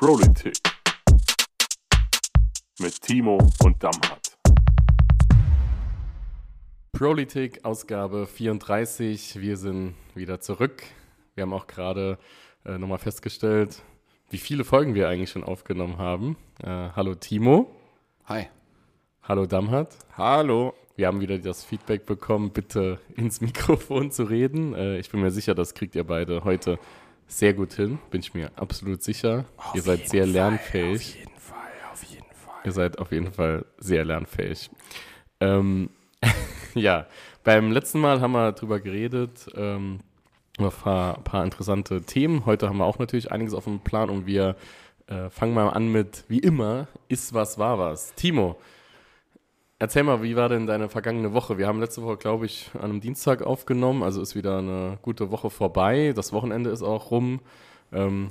Politik mit Timo und Damhardt. Politik Ausgabe 34. Wir sind wieder zurück. Wir haben auch gerade äh, nochmal festgestellt, wie viele Folgen wir eigentlich schon aufgenommen haben. Äh, hallo Timo. Hi. Hallo Damhardt. Hallo. Wir haben wieder das Feedback bekommen, bitte ins Mikrofon zu reden. Äh, ich bin mir sicher, das kriegt ihr beide heute sehr gut hin. Bin ich mir absolut sicher. Auf ihr seid sehr Fall, lernfähig. Auf jeden Fall, auf jeden Fall. Ihr seid auf jeden Fall sehr lernfähig. Ähm, ja, beim letzten Mal haben wir drüber geredet, ähm, über ein paar, paar interessante Themen. Heute haben wir auch natürlich einiges auf dem Plan und wir äh, fangen mal an mit, wie immer, ist was, war was. Timo, erzähl mal, wie war denn deine vergangene Woche? Wir haben letzte Woche, glaube ich, an einem Dienstag aufgenommen, also ist wieder eine gute Woche vorbei. Das Wochenende ist auch rum. Ähm,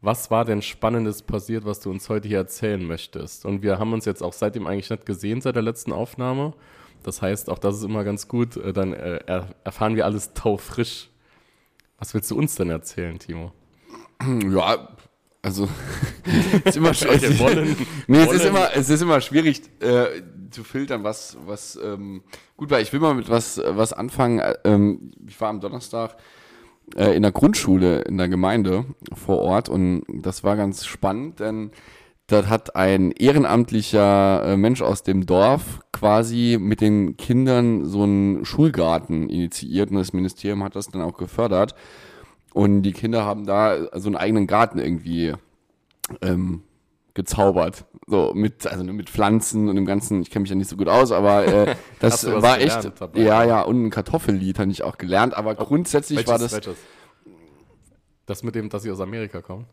was war denn Spannendes passiert, was du uns heute hier erzählen möchtest? Und wir haben uns jetzt auch seitdem eigentlich nicht gesehen, seit der letzten Aufnahme. Das heißt, auch das ist immer ganz gut. Äh, Dann äh, er erfahren wir alles taufrisch. Was willst du uns denn erzählen, Timo? Ja, also ist immer. Wir wollen- nee, es ist immer, es ist immer schwierig äh, zu filtern, was, was ähm, gut war. Ich will mal mit was, was anfangen. Äh, Ähm, ich war am Donnerstag äh, in der Grundschule in der Gemeinde vor Ort und das war ganz spannend, denn dort hat ein ehrenamtlicher äh, Mensch aus dem Dorf quasi mit den Kindern so einen Schulgarten initiiert und das Ministerium hat das dann auch gefördert. Und die Kinder haben da so einen eigenen Garten irgendwie ähm, gezaubert. So mit, also mit Pflanzen und dem Ganzen, ich kenne mich ja nicht so gut aus, aber äh, das was war gelernt echt. dabei? Ja, ja, und ein Kartoffellied habe ich auch gelernt, aber grundsätzlich war das. welches? Das mit dem, dass sie aus Amerika kommen?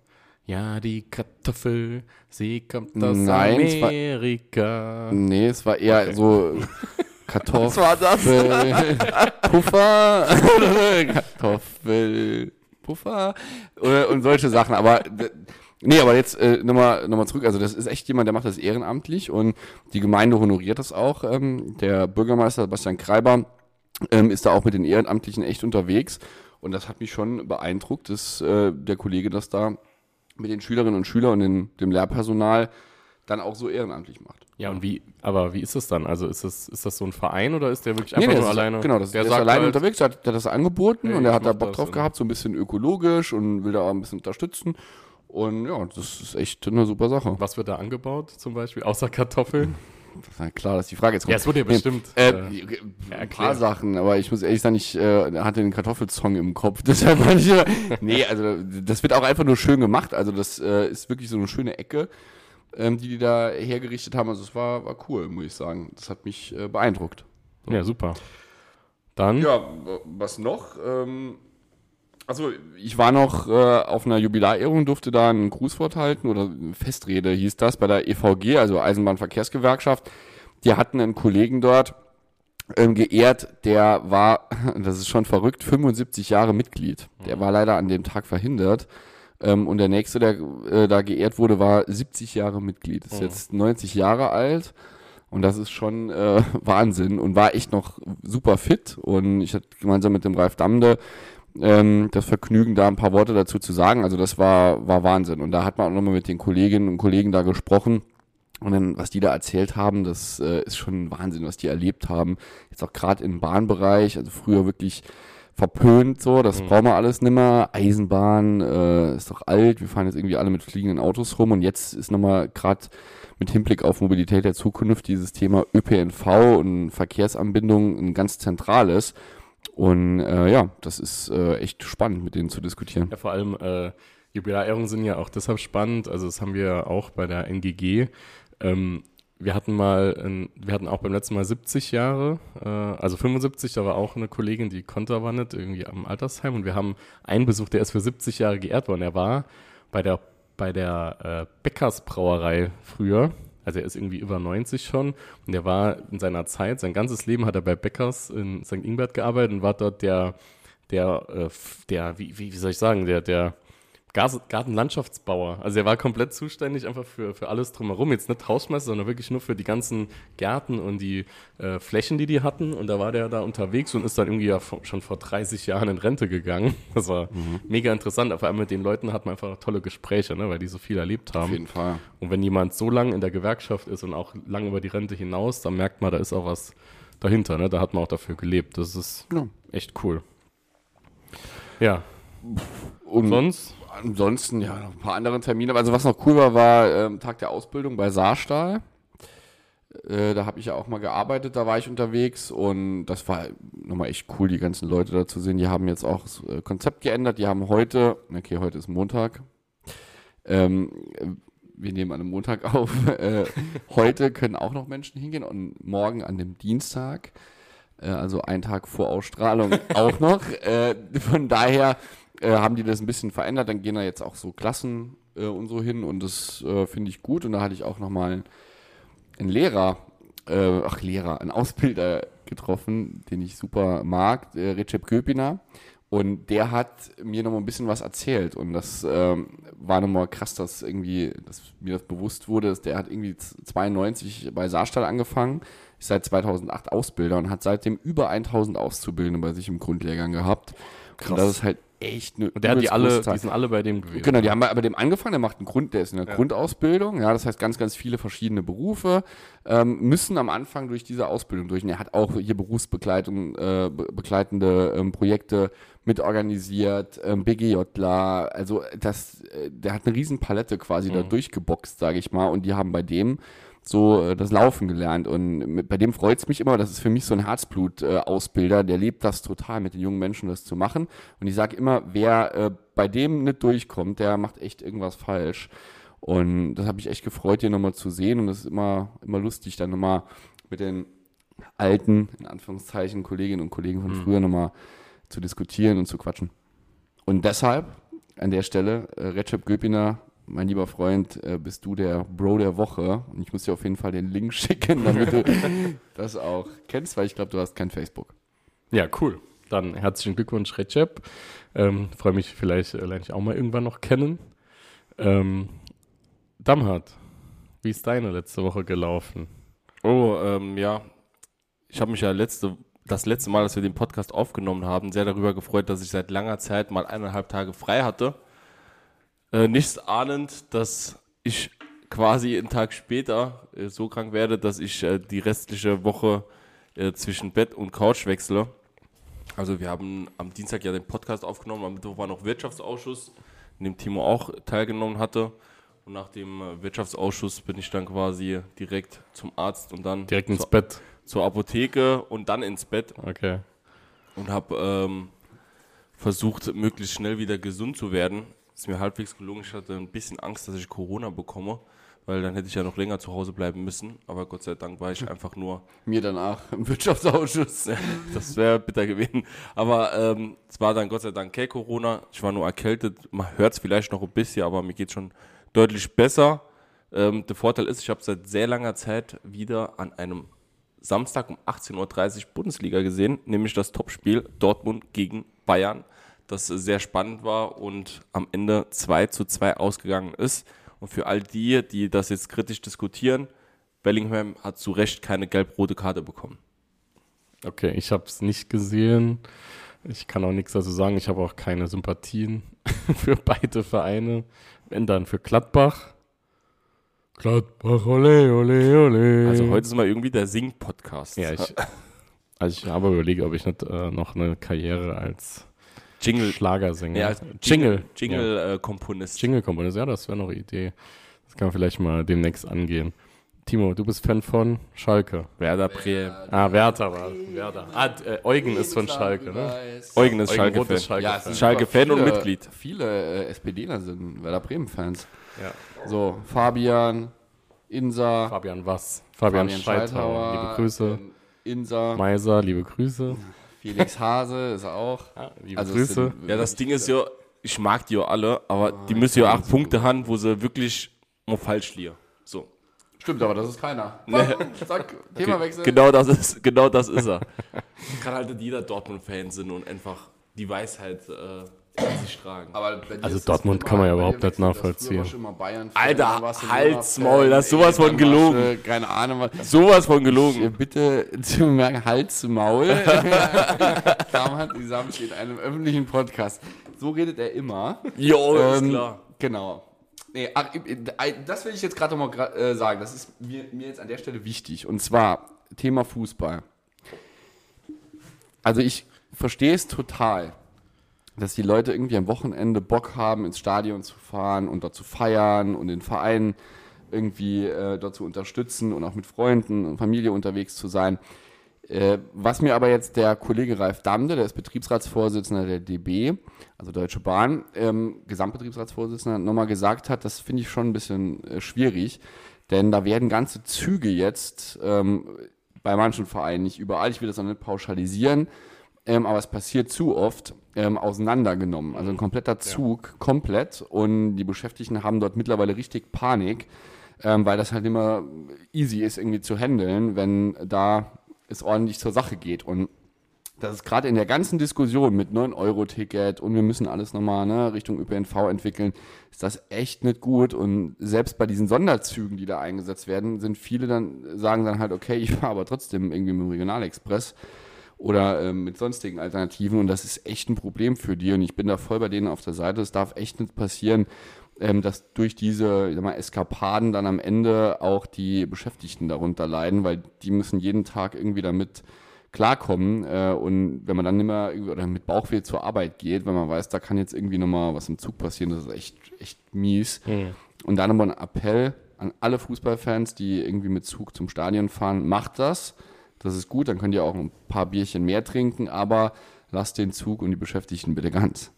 Ja, die Kartoffel, sie kommt aus Nein, es war- Amerika. Nee, es war eher Okay. so Kartoffel. war das? Puffer. Kartoffelpuffer. Oder, und solche Sachen. Aber nee, aber jetzt äh, nochmal noch mal zurück. Also das ist echt jemand, der macht das ehrenamtlich und die Gemeinde honoriert das auch. Ähm, der Bürgermeister Sebastian Kreiber ähm, ist da auch mit den Ehrenamtlichen echt unterwegs. Und das hat mich schon beeindruckt, dass äh, der Kollege das da mit den Schülerinnen und Schülern und den, dem Lehrpersonal dann auch so ehrenamtlich macht. Ja, und wie, aber wie ist es dann? Also ist das, ist das so ein Verein oder ist der wirklich Nee, einfach nee, nur das ist- alleine? Genau, das, der, ist sagt alleine halt, unterwegs, der hat, der hat das angeboten Hey, und er hat da Bock das drauf gehabt, so ein bisschen ökologisch und will da auch ein bisschen unterstützen. Und ja, das ist echt eine super Sache. Was wird da angebaut zum Beispiel? Außer Kartoffeln? Na klar, dass die Frage jetzt kommt. Ja, es wurde ja bestimmt. Äh, äh, ein paar Sachen, aber ich muss ehrlich sagen, ich äh, hatte den Kartoffelsong im Kopf. Deshalb war ich nee, also das wird auch einfach nur schön gemacht. Also das äh, ist wirklich so eine schöne Ecke, ähm, die die da hergerichtet haben. Also es war, war cool, muss ich sagen. Das hat mich äh, beeindruckt. ja, super. Dann, Ja, was noch? Ähm, also ich war noch äh, auf einer Jubiläerehrung, durfte da einen Grußwort halten oder eine Festrede hieß das bei der EVG, also Eisenbahnverkehrsgewerkschaft. Die hatten einen Kollegen dort ähm, geehrt, der war, das ist schon verrückt, 75 Jahre Mitglied. Der war leider an dem Tag verhindert. Ähm, und der nächste, der äh, da geehrt wurde, war 70 Jahre Mitglied. Ist jetzt 90 Jahre alt. Und das ist schon äh, Wahnsinn und war echt noch super fit. Und ich hatte gemeinsam mit dem Ralf Damde ähm, das Vergnügen, da ein paar Worte dazu zu sagen. Also das war, war Wahnsinn. Und da hat man auch nochmal mit den Kolleginnen und Kollegen da gesprochen. Und dann, was die da erzählt haben, das äh, ist schon Wahnsinn, was die erlebt haben. Jetzt auch gerade im Bahnbereich, also früher wirklich verpönt so, das brauchen wir alles nimmer. Eisenbahn äh, ist doch alt, wir fahren jetzt irgendwie alle mit fliegenden Autos rum und jetzt ist nochmal gerade mit Hinblick auf Mobilität der Zukunft dieses Thema ÖPNV und Verkehrsanbindung ein ganz zentrales. Und äh, ja, das ist äh, echt spannend, mit denen zu diskutieren. ja, vor allem äh, Jubiläehrungen sind ja auch deshalb spannend. Also das haben wir auch bei der NGG. Ähm, wir hatten mal, ein, wir hatten auch beim letzten Mal 70 Jahre, äh, also 75, da war auch eine Kollegin, die nicht, irgendwie am Altersheim. Und wir haben einen Besuch, der ist für 70 Jahre geehrt worden. Er war bei der, bei der äh, Bäckersbrauerei früher. Also er ist irgendwie über 90 schon und er war in seiner Zeit, sein ganzes Leben hat er bei Bäckers in St. Ingbert gearbeitet und war dort der, der, äh, der, wie, wie, wie soll ich sagen, der, der Gartenlandschaftsbauer. Also er war komplett zuständig einfach für, für alles drumherum. Jetzt nicht Hausmeister, sondern wirklich nur für die ganzen Gärten und die äh, Flächen, die die hatten. Und da war der da unterwegs und ist dann irgendwie ja schon vor 30 Jahren in Rente gegangen. Das war mega interessant. Vor allem mit den Leuten hat man einfach tolle Gespräche, ne, weil die so viel erlebt haben. Auf jeden Fall. Und wenn jemand so lange in der Gewerkschaft ist und auch lange über die Rente hinaus, dann merkt man, da ist auch was dahinter. Ne? Da hat man auch dafür gelebt. Das ist Ja. echt cool. Ja, Und sonst? Ansonsten, ja, noch ein paar andere Termine. Also was noch cool war, war ähm, Tag der Ausbildung bei Saarstahl. Äh, da habe ich ja auch mal gearbeitet, da war ich unterwegs und das war nochmal echt cool, die ganzen Leute da zu sehen. Die haben jetzt auch das äh, Konzept geändert. Die haben heute, okay, heute ist Montag. Ähm, äh, wir nehmen an einem Montag auf. Äh, heute können auch noch Menschen hingehen und morgen an dem Dienstag, äh, also einen Tag vor Ausstrahlung auch noch. Äh, von daher äh, haben die das ein bisschen verändert. Dann gehen da jetzt auch so Klassen äh, und so hin und das äh, finde ich gut. Und da hatte ich auch nochmal einen, Lehrer, äh, ach Lehrer, einen Ausbilder getroffen, den ich super mag, äh, Recep Köpiner. Und der hat mir nochmal ein bisschen was erzählt. Und das ähm, war nochmal krass, dass irgendwie, dass mir das bewusst wurde, dass der hat irgendwie 92 bei Saarstahl angefangen, ist seit 2008 Ausbilder und hat seitdem über 1000 Auszubildende bei sich im Grundlehrgang gehabt. Und das ist halt echt eine Und der hat die alle, die sind alle bei dem gewesen. Genau, die haben bei, bei dem angefangen, der macht einen Grund, der ist in der Grundausbildung, ja, das heißt ganz, ganz viele verschiedene Berufe, ähm, müssen am Anfang durch diese Ausbildung durch. Und er hat auch hier Berufsbegleitung, äh, be- begleitende ähm, Projekte mitorganisiert, ähm, BGJler, also das, äh, der hat eine riesen Palette quasi da durchgeboxt, sage ich mal, und die haben bei dem so äh, das Laufen gelernt. Und mit, bei dem freut es mich immer, das ist für mich so ein Herzblut-Ausbilder, der lebt das total, mit den jungen Menschen das zu machen. Und ich sage immer, wer äh, bei dem nicht durchkommt, der macht echt irgendwas falsch. Und das habe ich echt gefreut, hier nochmal zu sehen. Und das ist immer, immer lustig, dann nochmal mit den alten, in Anführungszeichen, Kolleginnen und Kollegen von früher nochmal zu diskutieren und zu quatschen. Und deshalb an der Stelle, äh, Recep Göpiner, mein lieber Freund, äh, bist du der Bro der Woche. Und ich muss dir auf jeden Fall den Link schicken, damit du das auch kennst, weil ich glaube, du hast kein Facebook. Ja, cool. Dann herzlichen Glückwunsch, Recep. Ähm, Freue mich, vielleicht äh, lerne ich auch mal irgendwann noch kennen. Ähm, Damhat, wie ist deine letzte Woche gelaufen? Oh, ähm, ja. Ich habe mich ja letzte, das letzte Mal, dass wir den Podcast aufgenommen haben, sehr darüber gefreut, dass ich seit langer Zeit mal eineinhalb Tage frei hatte. Äh, nichts ahnend, dass ich quasi einen Tag später äh, so krank werde, dass ich äh, die restliche Woche äh, zwischen Bett und Couch wechsle. Also wir haben am Dienstag ja den Podcast aufgenommen, am Mittwoch war noch Wirtschaftsausschuss, in dem Timo auch teilgenommen hatte. Und nach dem äh, Wirtschaftsausschuss bin ich dann quasi direkt zum Arzt und dann Direkt ins zur, Bett. zur Apotheke und dann ins Bett Okay. und habe ähm, versucht, möglichst schnell wieder gesund zu werden. Ist mir halbwegs gelungen. Ich hatte ein bisschen Angst, dass ich Corona bekomme, weil dann hätte ich ja noch länger zu Hause bleiben müssen. Aber Gott sei Dank war ich einfach nur Mir danach im Wirtschaftsausschuss. das wäre bitter gewesen. Aber ähm, es war dann Gott sei Dank kein Corona. Ich war nur erkältet. Man hört es vielleicht noch ein bisschen, aber mir geht schon deutlich besser. Ähm, der Vorteil ist, ich habe seit sehr langer Zeit wieder an einem Samstag um 18.30 Uhr Bundesliga gesehen, nämlich das Topspiel Dortmund gegen Bayern, das sehr spannend war und am Ende 2 zu 2 ausgegangen ist. Und für all die, die das jetzt kritisch diskutieren, Bellingham hat zu Recht keine gelb-rote Karte bekommen. Okay, ich habe es nicht gesehen. Ich kann auch nichts dazu sagen. Ich habe auch keine Sympathien für beide Vereine. Wenn dann für Gladbach. Gladbach, ole, ole, ole. Also heute ist mal irgendwie der Sing-Podcast. Ja, ich, also ich habe überlegt, ob ich nicht äh, noch eine Karriere als Jingle. Schlagersänger. Ja, als Jingle. Ja. Jingle-Komponist. Jingle-Komponist, ja, das wäre noch eine Idee. Das kann man vielleicht mal demnächst angehen. Timo, du bist Fan von Schalke. Werder Bremen. Ah, Werder war Werder. Ah, äh, Eugen ist von Schalke, ne? Eugen ist Schalke-Fan. Schalke. Ja, Schalke-Fan und Mitglied. Viele äh, SPDler sind Werder Bremen-Fans. Ja. So, Fabian, Insa, Fabian was? Fabian, Scheithauer. Liebe Grüße. ähm, Insa, Meiser, liebe Grüße. Felix Hase ist er auch. Ja, liebe Also Grüße. sind Ja, das Ding ist ja, ich mag die ja alle, aber die müssen ja acht Punkte haben, wo sie wirklich mal falsch liegen. So. Stimmt, aber das ist keiner. Zack, Themawechsel. Genau das ist, genau das ist er. Kann halt nicht jeder Dortmund-Fan sein und einfach die Weisheit äh, sich tragen. Also ist Dortmund kann man ja überhaupt nicht nachvollziehen. Alter, Halsmaul, Bremer-Fan, das ist sowas von gelogen. Keine Ahnung, was. Sowas von gelogen. Bitte zu merken, Hals zu Maul. Damals steht in einem öffentlichen Podcast. So redet er immer. Jo, ist Ähm, klar. Genau. Nee, ach, äh, das will ich jetzt gerade noch mal gra- äh, sagen. Das ist mir, mir jetzt an der Stelle wichtig. Und zwar Thema Fußball. Also ich verstehe es total, dass die Leute irgendwie am Wochenende Bock haben, ins Stadion zu fahren und dort zu feiern und den Verein irgendwie äh, dort zu unterstützen und auch mit Freunden und Familie unterwegs zu sein. Äh, was mir aber jetzt der Kollege Ralf Damde, der ist Betriebsratsvorsitzender der DB, also Deutsche Bahn, ähm, Gesamtbetriebsratsvorsitzender, nochmal gesagt hat, das finde ich schon ein bisschen äh, schwierig, denn da werden ganze Züge jetzt ähm, bei manchen Vereinen, nicht überall, ich will das auch nicht pauschalisieren, ähm, aber es passiert zu oft, ähm, auseinandergenommen. Also ein kompletter Zug, komplett. Und die Beschäftigten haben dort mittlerweile richtig Panik, ähm, weil das halt immer easy ist, irgendwie zu handeln, wenn da es ordentlich zur Sache geht. Und das ist gerade in der ganzen Diskussion mit 9-Euro-Ticket und wir müssen alles nochmal ne, Richtung ÖPNV entwickeln, ist das echt nicht gut. Und selbst bei diesen Sonderzügen, die da eingesetzt werden, sind viele dann, sagen dann halt, okay, ich fahre aber trotzdem irgendwie mit dem Regionalexpress oder ähm, mit sonstigen Alternativen und das ist echt ein Problem für die und ich bin da voll bei denen auf der Seite. Es darf echt nicht passieren, ähm, dass durch diese ich sag mal, Eskapaden dann am Ende auch die Beschäftigten darunter leiden, weil die müssen jeden Tag irgendwie damit klarkommen äh, und wenn man dann immer oder mit Bauchweh zur Arbeit geht, wenn man weiß, da kann jetzt irgendwie nochmal was im Zug passieren, das ist echt, echt mies. Und dann aber ein Appell an alle Fußballfans, die irgendwie mit Zug zum Stadion fahren, macht das. Das ist gut, dann könnt ihr auch ein paar Bierchen mehr trinken, aber lasst den Zug und die Beschäftigten bitte ganz.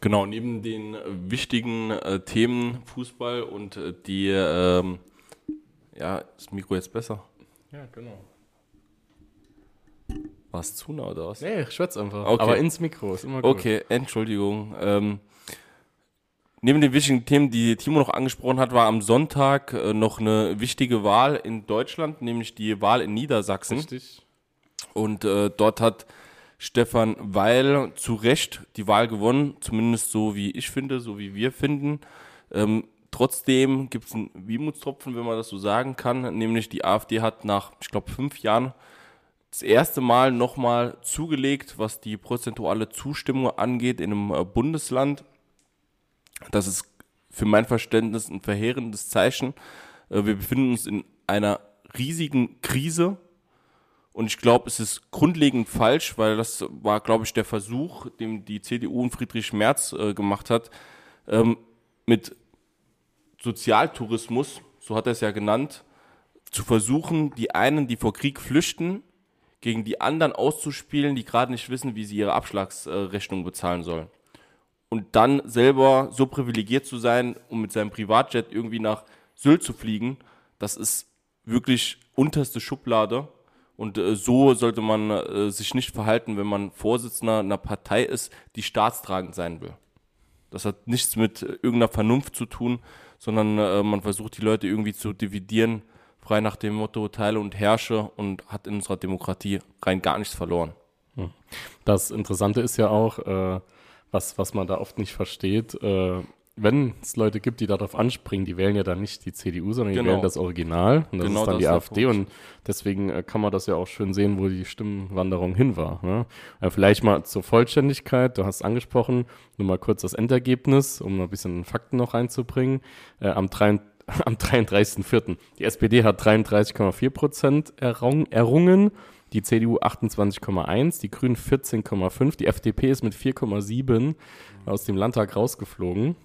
Genau, neben den wichtigen äh, Themen Fußball und äh, die, ähm, ja, ist das Mikro jetzt besser? Ja, genau. War es zu nah oder was? Nee, ich schwätze einfach. Okay. Aber ins Mikro ist immer gut. Okay, Entschuldigung. Ähm, neben den wichtigen Themen, die Timo noch angesprochen hat, war am Sonntag äh, noch eine wichtige Wahl in Deutschland, nämlich die Wahl in Niedersachsen. Richtig. Und äh, dort hat Stefan Weil zu Recht die Wahl gewonnen, zumindest so wie ich finde, so wie wir finden. Ähm, trotzdem gibt es einen Wehmutstropfen, wenn man das so sagen kann, nämlich die AfD hat nach, ich glaube, fünf Jahren das erste Mal nochmal zugelegt, was die prozentuale Zustimmung angeht in einem äh, Bundesland. Das ist für mein Verständnis ein verheerendes Zeichen. Äh, Wir befinden uns in einer riesigen Krise und ich glaube, es ist grundlegend falsch, weil das war, glaube ich, der Versuch, den die CDU und Friedrich Merz äh, gemacht hat, ähm, mit Sozialtourismus, so hat er es ja genannt, zu versuchen, die einen, die vor Krieg flüchten, gegen die anderen auszuspielen, die gerade nicht wissen, wie sie ihre Abschlagsrechnung bezahlen sollen. Und dann selber so privilegiert zu sein, um mit seinem Privatjet irgendwie nach Sylt zu fliegen, das ist wirklich unterste Schublade. Und äh, so sollte man äh, sich nicht verhalten, wenn man Vorsitzender einer Partei ist, die staatstragend sein will. Das hat nichts mit äh, irgendeiner Vernunft zu tun, sondern man versucht die Leute irgendwie zu dividieren, frei nach dem Motto Teile und Herrsche und hat in unserer Demokratie rein gar nichts verloren. Das Interessante ist ja auch, was, was man da oft nicht versteht, äh, wenn es Leute gibt, die darauf anspringen, die wählen ja dann nicht die CDU, sondern die Genau. wählen das Original. Und das Genau ist dann das die ist AfD. Und deswegen äh, kann man das ja auch schön sehen, wo die Stimmenwanderung hin war. Ne? Äh, vielleicht mal zur Vollständigkeit, du hast angesprochen, nur mal kurz das Endergebnis, um ein bisschen Fakten noch reinzubringen. Äh, am 3. Am 33.04. Die SPD hat 33,4 Prozent errung, errungen, die CDU 28,1, die Grünen 14,5, die FDP ist mit 4,7 aus dem Landtag rausgeflogen.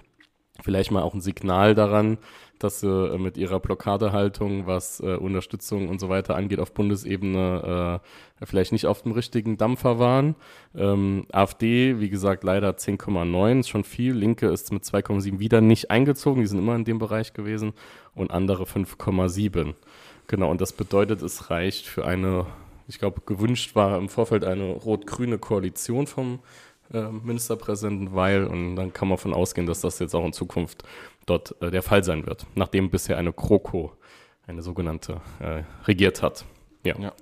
Vielleicht mal auch ein Signal daran, dass sie äh, mit ihrer Blockadehaltung, was äh, Unterstützung und so weiter angeht, auf Bundesebene äh, vielleicht nicht auf dem richtigen Dampfer waren. Ähm, AfD, wie gesagt, leider 10,9, ist schon viel. Linke ist mit 2,7 wieder nicht eingezogen, die sind immer in dem Bereich gewesen. Und andere 5,7. Genau, und das bedeutet, es reicht für eine, ich glaube, gewünscht war im Vorfeld eine rot-grüne Koalition vom äh, Ministerpräsidenten Weil und dann kann man davon ausgehen, dass das jetzt auch in Zukunft dort äh, der Fall sein wird, nachdem bisher eine Kroko, eine sogenannte, äh, regiert hat. Ja. Ja.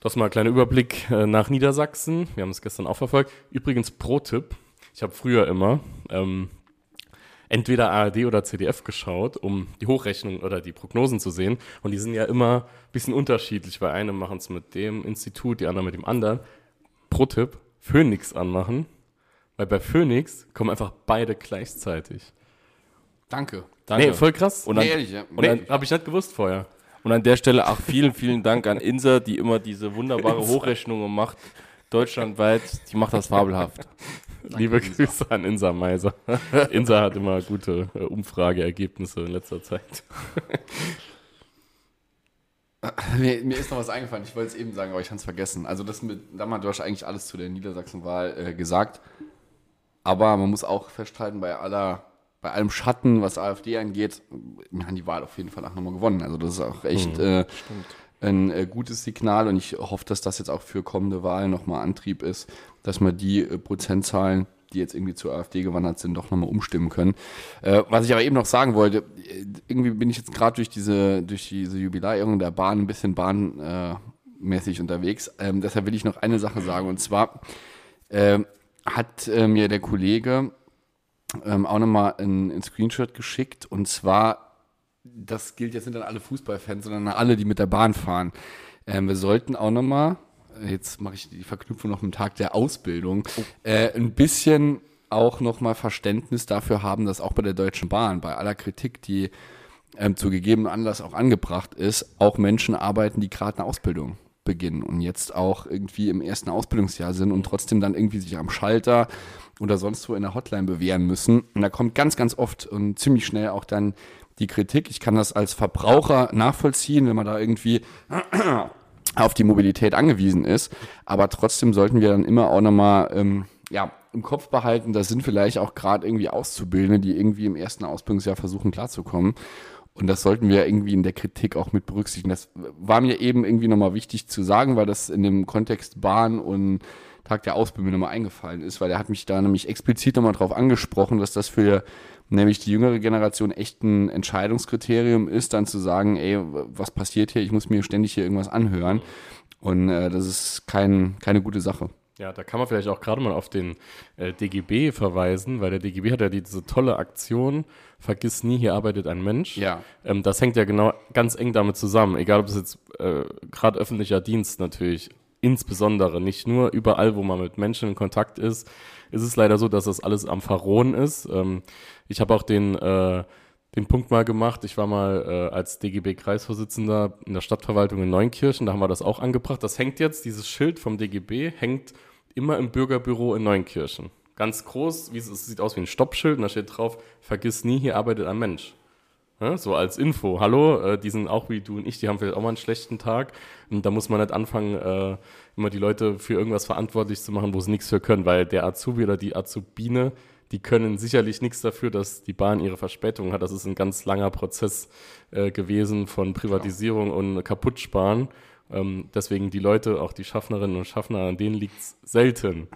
Das mal ein kleiner Überblick äh, nach Niedersachsen. Wir haben es gestern auch verfolgt. Übrigens, Pro-Tipp. Ich habe früher immer ähm, entweder ARD oder CDF geschaut, um die Hochrechnung oder die Prognosen zu sehen. Und die sind ja immer ein bisschen unterschiedlich. Bei einem machen es mit dem Institut, die anderen mit dem anderen. Pro-Tipp, Phoenix anmachen. Weil bei Phoenix kommen einfach beide gleichzeitig. Danke. Danke. Nee, voll krass. Und dann, Nee, ehrlich, ja. und nee, habe ich nicht gewusst vorher. und an der Stelle auch vielen, vielen Dank an Insa, die immer diese wunderbare Hochrechnungen macht. Deutschlandweit, die macht das fabelhaft. Liebe Grüße an Insa Meiser. Insa hat immer gute äh, Umfrageergebnisse in letzter Zeit. Mir, mir ist noch was eingefallen, ich wollte es eben sagen, aber ich habe es vergessen. Also das mit, damals, du hast eigentlich alles zu der Niedersachsenwahl äh, gesagt. Aber man muss auch festhalten, bei aller, bei allem Schatten, was AfD angeht, wir haben die Wahl auf jeden Fall auch nochmal gewonnen. Also das ist auch echt äh, ein äh, gutes Signal und ich hoffe, dass das jetzt auch für kommende Wahlen nochmal Antrieb ist, dass wir die äh, Prozentzahlen, die jetzt irgendwie zur AfD gewandert sind, doch nochmal umstimmen können. Äh, was ich aber eben noch sagen wollte, irgendwie bin ich jetzt gerade durch diese, durch diese Jubiläierung der Bahn ein bisschen bahnmäßig unterwegs. Ähm, deshalb will ich noch eine Sache sagen und zwar ähm, hat mir der Kollege ähm, auch nochmal ein, ein Screenshot geschickt und zwar, das gilt jetzt nicht an alle Fußballfans, sondern an alle, die mit der Bahn fahren. Ähm, wir sollten auch nochmal, jetzt mache ich die Verknüpfung noch mit dem Tag der Ausbildung, äh, ein bisschen auch nochmal Verständnis dafür haben, dass auch bei der Deutschen Bahn, bei aller Kritik, die ähm, zu gegebenem Anlass auch angebracht ist, auch Menschen arbeiten, die gerade eine Ausbildung beginnen und jetzt auch irgendwie im ersten Ausbildungsjahr sind und trotzdem dann irgendwie sich am Schalter oder sonst wo in der Hotline bewähren müssen. Und da kommt ganz, ganz oft und ziemlich schnell auch dann die Kritik. Ich kann das als Verbraucher nachvollziehen, wenn man da irgendwie auf die Mobilität angewiesen ist. Aber trotzdem sollten wir dann immer auch nochmal ähm, ja, im Kopf behalten, da sind vielleicht auch gerade irgendwie Auszubildende, die irgendwie im ersten Ausbildungsjahr versuchen klarzukommen. Und das sollten wir irgendwie in der Kritik auch mit berücksichtigen. Das war mir eben irgendwie nochmal wichtig zu sagen, weil das in dem Kontext Bahn und Tag der Ausbildung nochmal eingefallen ist, weil er hat mich da nämlich explizit nochmal drauf angesprochen, dass das für nämlich die jüngere Generation echt ein Entscheidungskriterium ist, dann zu sagen, ey, was passiert hier? Ich muss mir ständig hier irgendwas anhören. Und äh, das ist kein, keine gute Sache. Ja, da kann man vielleicht auch gerade mal auf den äh, DGB verweisen, weil der DGB hat ja diese tolle Aktion, vergiss nie, hier arbeitet ein Mensch. Ja. Ähm, das hängt ja genau ganz eng damit zusammen, egal ob es jetzt äh, gerade öffentlicher Dienst natürlich insbesondere, nicht nur überall, wo man mit Menschen in Kontakt ist, ist es leider so, dass das alles am Verrohen ist. Ähm, ich habe auch den, äh, den Punkt mal gemacht, ich war mal äh, als DGB-Kreisvorsitzender in der Stadtverwaltung in Neunkirchen, da haben wir das auch angebracht. Das hängt jetzt, dieses Schild vom DGB hängt immer im Bürgerbüro in Neunkirchen. Ganz groß, wie es, es sieht aus wie ein Stoppschild und da steht drauf, vergiss nie, hier arbeitet ein Mensch. Ja, so als Info. Hallo, äh, die sind auch wie du und ich, die haben vielleicht auch mal einen schlechten Tag. Und da muss man nicht anfangen, äh, immer die Leute für irgendwas verantwortlich zu machen, wo sie nichts für können, weil der Azubi oder die Azubine, die können sicherlich nichts dafür, dass die Bahn ihre Verspätung hat. Das ist ein ganz langer Prozess äh, gewesen von Privatisierung und Kaputtsparen. Ähm, deswegen die Leute, auch die Schaffnerinnen und Schaffner, an denen liegt es selten,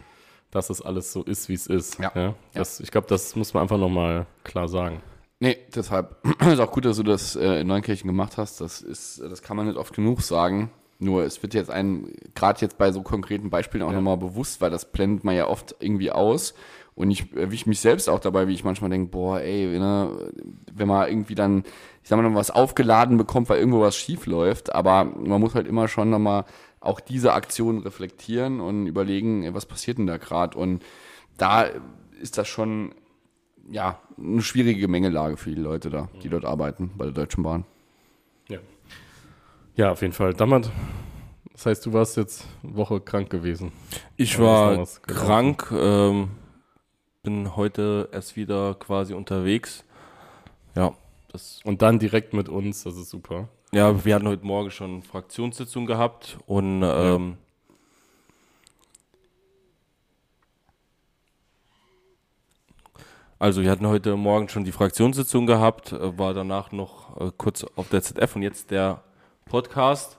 dass es alles so ist, wie es ist. Ja. Das, Ich glaube, das muss man einfach nochmal klar sagen. Nee, deshalb ist auch gut, dass du das äh, in Neunkirchen gemacht hast. Das ist, das kann man nicht oft genug sagen. Nur es wird jetzt ein, gerade jetzt bei so konkreten Beispielen auch Ja. nochmal bewusst, weil das blendet man ja oft irgendwie aus. Und ich erwische mich selbst auch dabei, wie ich manchmal denke, boah, ey, ne, wenn man irgendwie dann, ich sag mal, noch was aufgeladen bekommt, weil irgendwo was schief läuft, aber man muss halt immer schon nochmal auch diese Aktion reflektieren und überlegen, was passiert denn da gerade? Und da ist das schon ja, eine schwierige Gemengelage für die Leute da, die dort arbeiten bei der Deutschen Bahn. Ja. Ja, auf jeden Fall. Damals, das heißt, du warst jetzt eine Woche krank gewesen. Ich Ja, war krank, ähm, bin heute erst wieder quasi unterwegs. Ja, das, Und dann direkt mit uns, das ist super. ja, wir hatten heute Morgen schon Fraktionssitzung gehabt und ähm, also wir hatten heute Morgen schon die Fraktionssitzung gehabt, äh, war danach noch äh, kurz auf der ZF und jetzt der Podcast.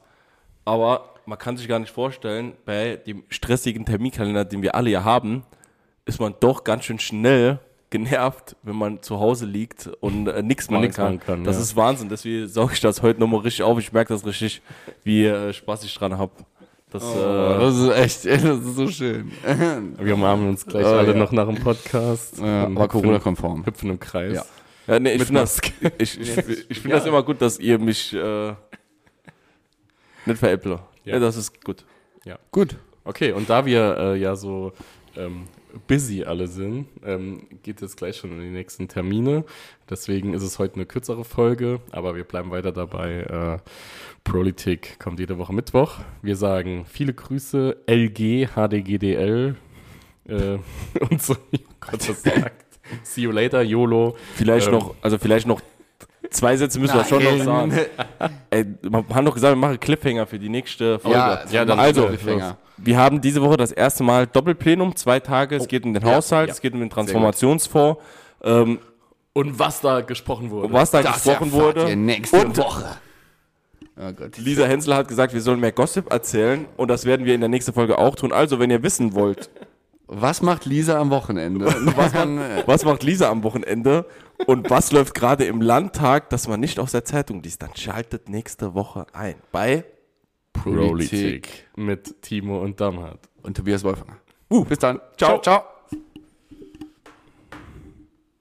Aber man kann sich gar nicht vorstellen, bei dem stressigen Terminkalender, den wir alle ja haben, ist man doch ganz schön schnell genervt, wenn man zu Hause liegt und äh, nichts machen kann. machen kann, das ja. ist Wahnsinn. Deswegen sauge ich das heute nochmal richtig auf. Ich merke das richtig, wie äh, Spaß ich dran habe. Das, Oh, äh, das ist echt, das ist so schön. Wir umarmen uns gleich Oh, alle ja. noch nach dem Podcast. Ja, aber Corona-konform. Hüpfen im Kreis. Ja. ja, nee, ich finde das, ich, ich, ich find das immer gut, dass ihr mich äh, nicht veräpple. Ja. Ja. das ist gut. Gut. Okay, und da wir äh, ja so ähm, busy alle sind, ähm, geht es gleich schon in die nächsten Termine. Deswegen ist es heute eine kürzere Folge, aber wir bleiben weiter dabei. Äh, Politik kommt jede Woche Mittwoch. Wir sagen viele Grüße, LG, HDGDL äh, und so, wie Gott das sagt. See you later, YOLO. Vielleicht Ähm. noch, also vielleicht noch zwei Sätze müssen wir schon noch sagen. Ey, wir haben doch gesagt, wir machen Cliffhanger für die nächste Folge. Ja, Ja, dann- also, Cliffhanger. wir haben diese Woche das erste Mal Doppelplenum, zwei Tage. Es geht um den Haushalt, ja. es geht um den Transformationsfonds. Ähm, Und was da gesprochen wurde. um was da Das gesprochen wurde. ihr nächste Und- Woche. Oh Gott. Lisa Hensler hat gesagt, wir sollen mehr Gossip erzählen und das werden wir in der nächsten Folge auch tun. Also, wenn ihr wissen wollt, Was macht Lisa am Wochenende? Was man, was macht Lisa am Wochenende und was läuft gerade im Landtag, dass man nicht aus der Zeitung liest, dann schaltet nächste Woche ein bei Politik mit Timo und Damhat. und Tobias Wolfgang. Bis dann. Ciao. ciao.